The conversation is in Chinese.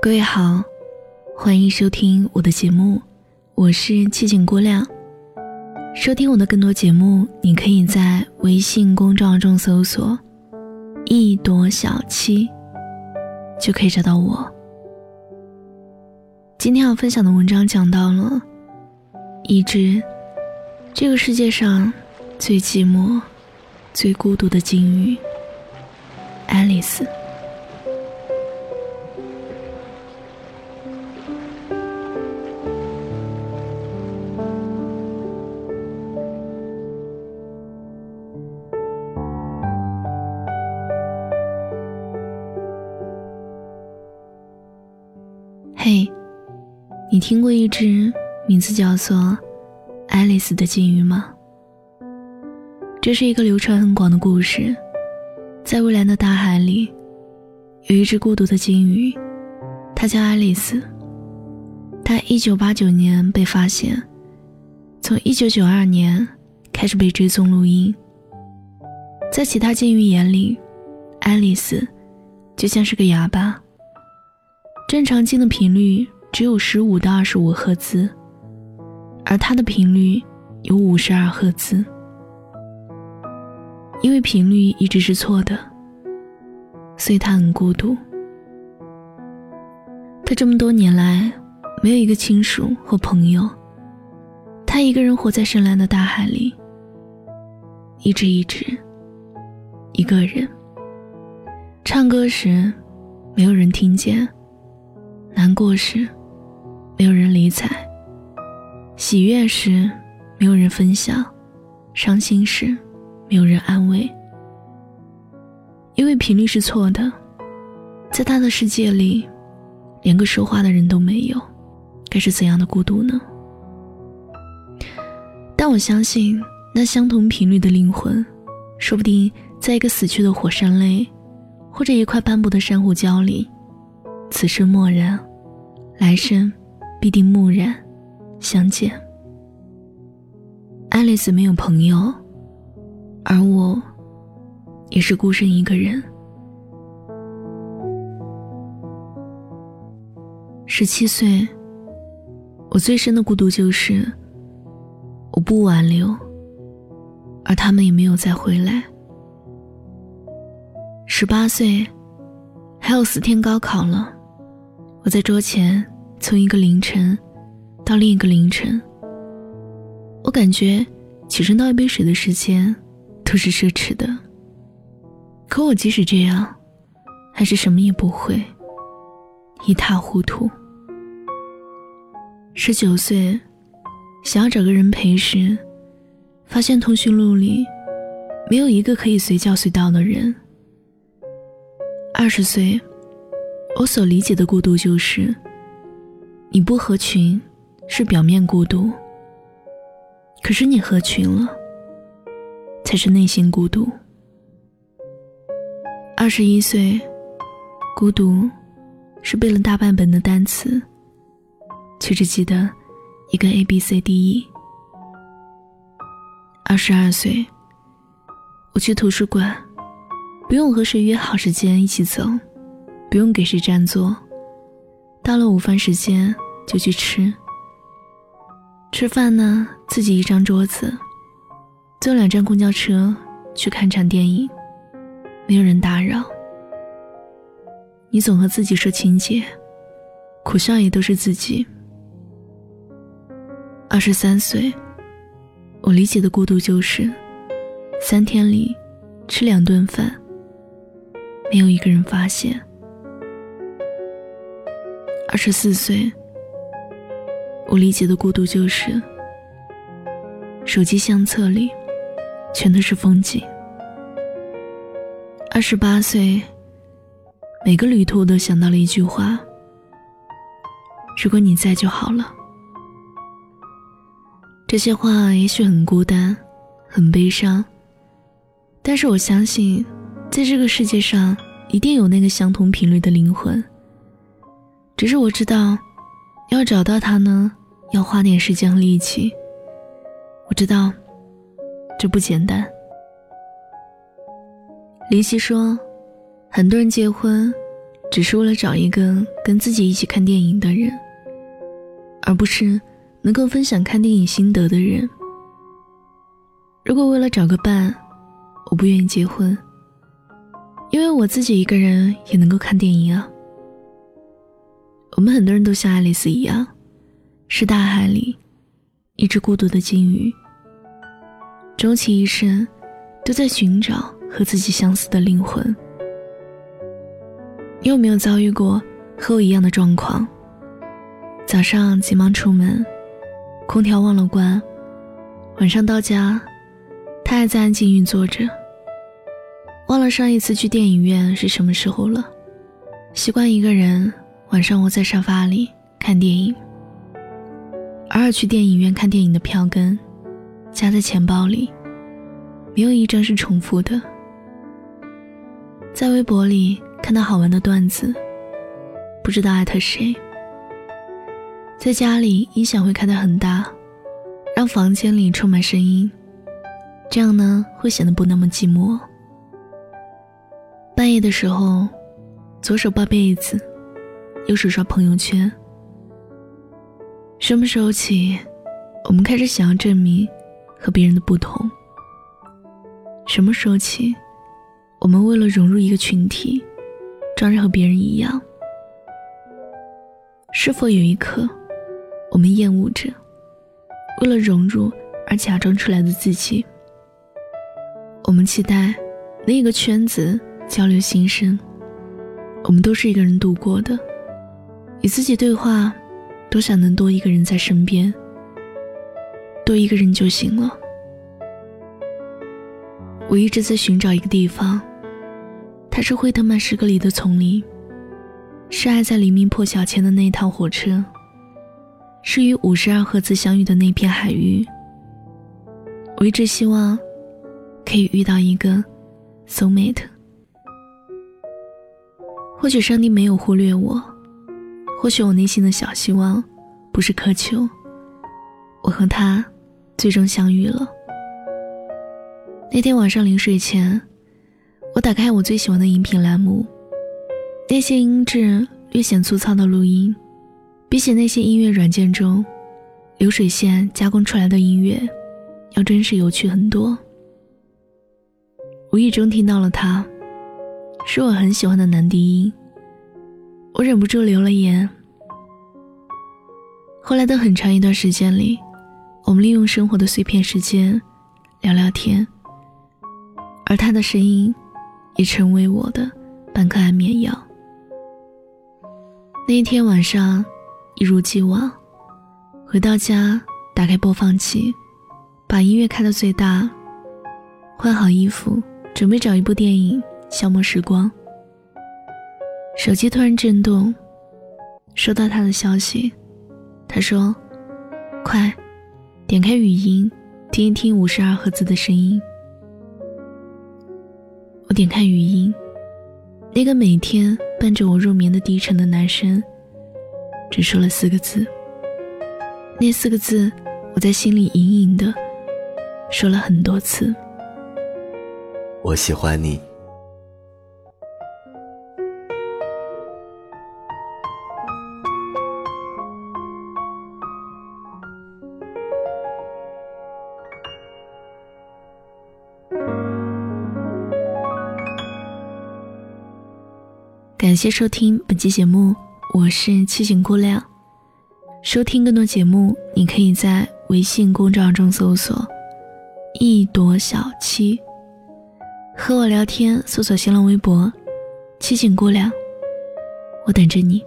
各位好，欢迎收听我的节目，我是七景郭亮。收听我的更多节目，你可以在微信公众号中搜索“一朵小七”，就可以找到我。今天要分享的文章讲到了一只这个世界上最寂寞、最孤独的鲸鱼——爱丽丝。你听过一只名字叫做爱丽丝的鲸鱼吗？这是一个流传很广的故事。在蔚蓝的大海里，有一只孤独的鲸鱼，它叫爱丽丝。它一九八九年被发现，从一九九二年开始被追踪录音。在其他鲸鱼眼里，爱丽丝就像是个哑巴。正常鲸的频率。只有十五到二十五赫兹，而它的频率有五十二赫兹。因为频率一直是错的，所以他很孤独。他这么多年来没有一个亲属或朋友，他一个人活在深蓝的大海里，一直一直一个人。唱歌时没有人听见，难过时。没有人理睬，喜悦时没有人分享，伤心时没有人安慰。因为频率是错的，在他的世界里，连个说话的人都没有，该是怎样的孤独呢？但我相信，那相同频率的灵魂，说不定在一个死去的火山内，或者一块斑驳的珊瑚礁里，此生默然，来生。必定蓦然相见。爱丽丝没有朋友，而我也是孤身一个人。十七岁，我最深的孤独就是我不挽留，而他们也没有再回来。十八岁，还有四天高考了，我在桌前。从一个凌晨到另一个凌晨，我感觉起身倒一杯水的时间都是奢侈的。可我即使这样，还是什么也不会，一塌糊涂。十九岁，想要找个人陪时，发现通讯录里没有一个可以随叫随到的人。二十岁，我所理解的孤独就是。你不合群，是表面孤独；可是你合群了，才是内心孤独。二十一岁，孤独是背了大半本的单词，却只记得一个 A B C D E。二十二岁，我去图书馆，不用和谁约好时间一起走，不用给谁占座。到了午饭时间就去吃。吃饭呢，自己一张桌子，坐两站公交车去看场电影，没有人打扰。你总和自己说情节，苦笑也都是自己。二十三岁，我理解的孤独就是，三天里吃两顿饭，没有一个人发现。二十四岁，我理解的孤独就是，手机相册里全都是风景。二十八岁，每个旅途都想到了一句话：如果你在就好了。这些话也许很孤单，很悲伤，但是我相信，在这个世界上，一定有那个相同频率的灵魂。只是我知道，要找到他呢，要花点时间和力气。我知道，这不简单。林夕说：“很多人结婚，只是为了找一个跟自己一起看电影的人，而不是能够分享看电影心得的人。如果为了找个伴，我不愿意结婚，因为我自己一个人也能够看电影啊。我们很多人都像爱丽丝一样，是大海里一只孤独的鲸鱼，终其一生都在寻找。”和自己相似的灵魂，你有没有遭遇过和我一样的状况？早上急忙出门，空调忘了关，晚上到家，他还在安静运作着。忘了上一次去电影院是什么时候了，习惯一个人晚上窝在沙发里看电影，偶尔去电影院看电影的票根，夹在钱包里，没有一张是重复的。在微博里看到好玩的段子，不知道艾特谁。在家里音响会开得很大，让房间里充满声音，这样呢会显得不那么寂寞。半夜的时候，左手抱被子，右手刷朋友圈。什么时候起，我们开始想要证明和别人的不同？什么时候起？我们为了融入一个群体，装着和别人一样。是否有一刻，我们厌恶着为了融入而假装出来的自己？我们期待另一个圈子交流心声。我们都是一个人度过的，与自己对话，多想能多一个人在身边，多一个人就行了。我一直在寻找一个地方。它是惠特曼诗歌里的丛林，是爱在黎明破晓前的那趟火车，是与五十二赫兹相遇的那片海域。我一直希望可以遇到一个 soul mate。或许上帝没有忽略我，或许我内心的小希望不是苛求，我和他最终相遇了。那天晚上临睡前。我打开我最喜欢的音频栏目，那些音质略显粗糙的录音，比起那些音乐软件中流水线加工出来的音乐，要真实有趣很多。无意中听到了他，是我很喜欢的男低音，我忍不住留了言。后来的很长一段时间里，我们利用生活的碎片时间聊聊天，而他的声音。也成为我的半颗安眠药。那一天晚上，一如既往，回到家，打开播放器，把音乐开到最大，换好衣服，准备找一部电影消磨时光。手机突然震动，收到他的消息，他说：“快，点开语音，听一听五十二赫兹的声音。”我点开语音，那个每天伴着我入眠的低沉的男生，只说了四个字。那四个字，我在心里隐隐的说了很多次。我喜欢你。感谢收听本期节目，我是七情姑娘。收听更多节目，你可以在微信公众号中搜索“一朵小七”，和我聊天，搜索新浪微博“七情姑娘”，我等着你。